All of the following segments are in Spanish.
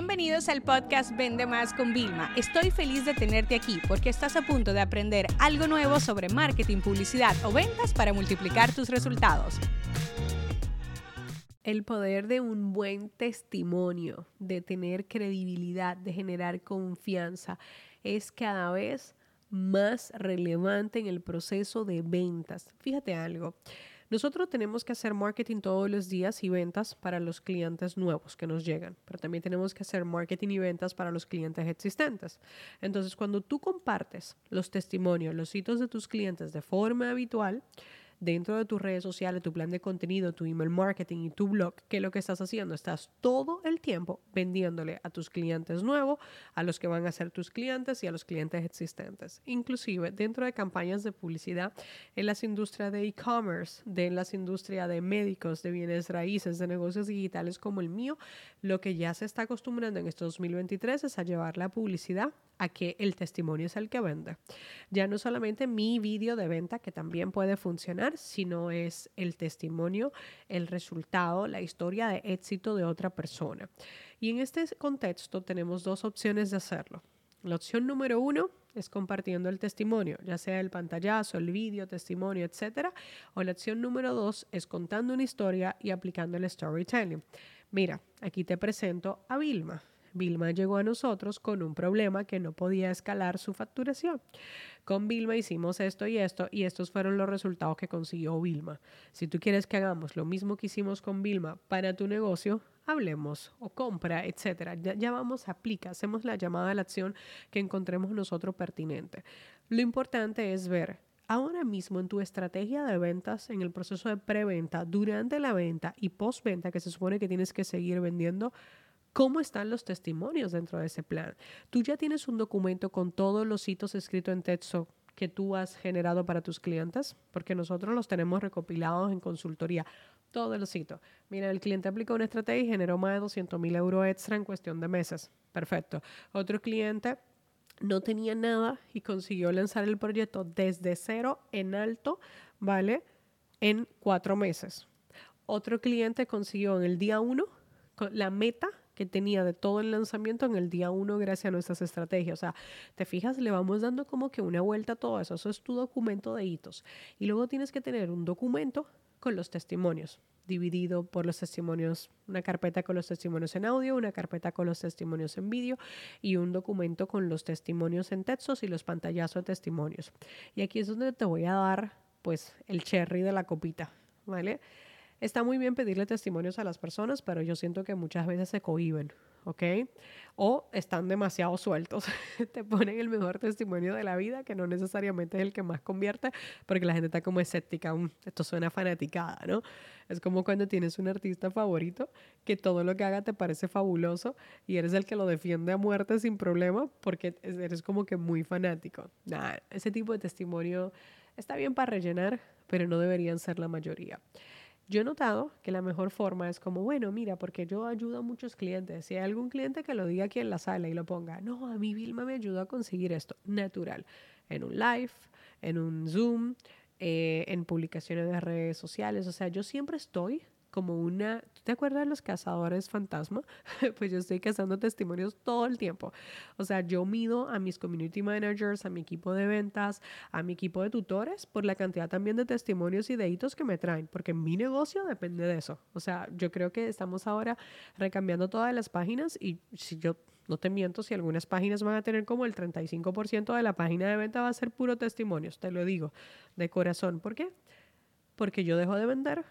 Bienvenidos al podcast Vende Más con Vilma. Estoy feliz de tenerte aquí porque estás a punto de aprender algo nuevo sobre marketing, publicidad o ventas para multiplicar tus resultados. El poder de un buen testimonio, de tener credibilidad, de generar confianza, es cada vez más relevante en el proceso de ventas. Fíjate algo. Nosotros tenemos que hacer marketing todos los días y ventas para los clientes nuevos que nos llegan, pero también tenemos que hacer marketing y ventas para los clientes existentes. Entonces, cuando tú compartes los testimonios, los hitos de tus clientes de forma habitual, dentro de tus redes sociales, tu plan de contenido, tu email marketing y tu blog, ¿qué es lo que estás haciendo? Estás todo el tiempo vendiéndole a tus clientes nuevos, a los que van a ser tus clientes y a los clientes existentes. Inclusive dentro de campañas de publicidad en las industrias de e-commerce, de las industrias de médicos, de bienes raíces, de negocios digitales como el mío, lo que ya se está acostumbrando en este 2023 es a llevar la publicidad a que el testimonio es el que vende. Ya no solamente mi vídeo de venta, que también puede funcionar, sino es el testimonio, el resultado, la historia de éxito de otra persona. Y en este contexto tenemos dos opciones de hacerlo. La opción número uno es compartiendo el testimonio, ya sea el pantallazo, el vídeo, testimonio, etcétera. O la opción número dos es contando una historia y aplicando el storytelling. Mira, aquí te presento a Vilma. Vilma llegó a nosotros con un problema que no podía escalar su facturación. Con Vilma hicimos esto y esto y estos fueron los resultados que consiguió Vilma. Si tú quieres que hagamos lo mismo que hicimos con Vilma para tu negocio, hablemos o compra, etcétera. Ya, ya, vamos, aplica, hacemos la llamada a la acción que encontremos nosotros pertinente. Lo importante es ver ahora mismo en tu estrategia de ventas, en el proceso de preventa, durante la venta y postventa, que se supone que tienes que seguir vendiendo, ¿Cómo están los testimonios dentro de ese plan? Tú ya tienes un documento con todos los hitos escritos en texto que tú has generado para tus clientes, porque nosotros los tenemos recopilados en consultoría, todos los hitos. Mira, el cliente aplicó una estrategia y generó más de 200 mil euros extra en cuestión de meses. Perfecto. Otro cliente no tenía nada y consiguió lanzar el proyecto desde cero en alto, ¿vale? En cuatro meses. Otro cliente consiguió en el día uno la meta que tenía de todo el lanzamiento en el día uno gracias a nuestras estrategias. O sea, te fijas, le vamos dando como que una vuelta a todo eso. Eso es tu documento de hitos. Y luego tienes que tener un documento con los testimonios, dividido por los testimonios, una carpeta con los testimonios en audio, una carpeta con los testimonios en vídeo y un documento con los testimonios en textos y los pantallazos de testimonios. Y aquí es donde te voy a dar pues el cherry de la copita, ¿vale? Está muy bien pedirle testimonios a las personas, pero yo siento que muchas veces se cohiben, ¿ok? O están demasiado sueltos. Te ponen el mejor testimonio de la vida, que no necesariamente es el que más convierte, porque la gente está como escéptica. Mm, esto suena fanaticada, ¿no? Es como cuando tienes un artista favorito que todo lo que haga te parece fabuloso y eres el que lo defiende a muerte sin problema porque eres como que muy fanático. Nada, ese tipo de testimonio está bien para rellenar, pero no deberían ser la mayoría. Yo he notado que la mejor forma es como, bueno, mira, porque yo ayudo a muchos clientes. Si hay algún cliente que lo diga aquí en la sala y lo ponga, no, a mí Vilma me ayudó a conseguir esto, natural, en un live, en un Zoom, eh, en publicaciones de redes sociales. O sea, yo siempre estoy como una, ¿tú te acuerdas de los cazadores fantasma? pues yo estoy cazando testimonios todo el tiempo. O sea, yo mido a mis community managers, a mi equipo de ventas, a mi equipo de tutores por la cantidad también de testimonios y de hitos que me traen, porque mi negocio depende de eso. O sea, yo creo que estamos ahora recambiando todas las páginas y si yo no te miento, si algunas páginas van a tener como el 35% de la página de venta va a ser puro testimonios, te lo digo de corazón. ¿Por qué? Porque yo dejo de vender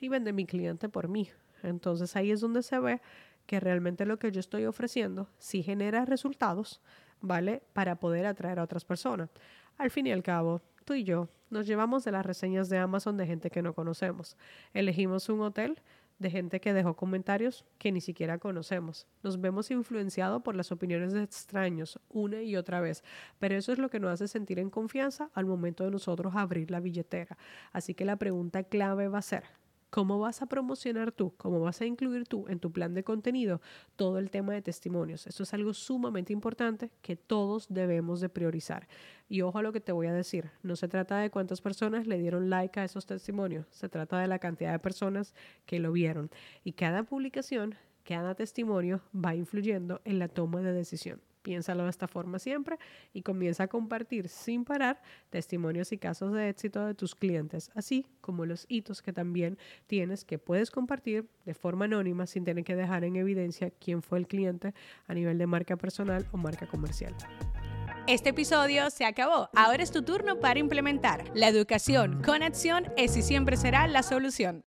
y vende mi cliente por mí. Entonces ahí es donde se ve que realmente lo que yo estoy ofreciendo sí genera resultados, ¿vale? Para poder atraer a otras personas. Al fin y al cabo, tú y yo nos llevamos de las reseñas de Amazon de gente que no conocemos. Elegimos un hotel de gente que dejó comentarios que ni siquiera conocemos. Nos vemos influenciados por las opiniones de extraños una y otra vez, pero eso es lo que nos hace sentir en confianza al momento de nosotros abrir la billetera. Así que la pregunta clave va a ser, ¿Cómo vas a promocionar tú? ¿Cómo vas a incluir tú en tu plan de contenido todo el tema de testimonios? Esto es algo sumamente importante que todos debemos de priorizar. Y ojo a lo que te voy a decir, no se trata de cuántas personas le dieron like a esos testimonios, se trata de la cantidad de personas que lo vieron. Y cada publicación cada testimonio va influyendo en la toma de decisión. Piénsalo de esta forma siempre y comienza a compartir sin parar testimonios y casos de éxito de tus clientes, así como los hitos que también tienes que puedes compartir de forma anónima sin tener que dejar en evidencia quién fue el cliente a nivel de marca personal o marca comercial. Este episodio se acabó. Ahora es tu turno para implementar. La educación con acción es y siempre será la solución.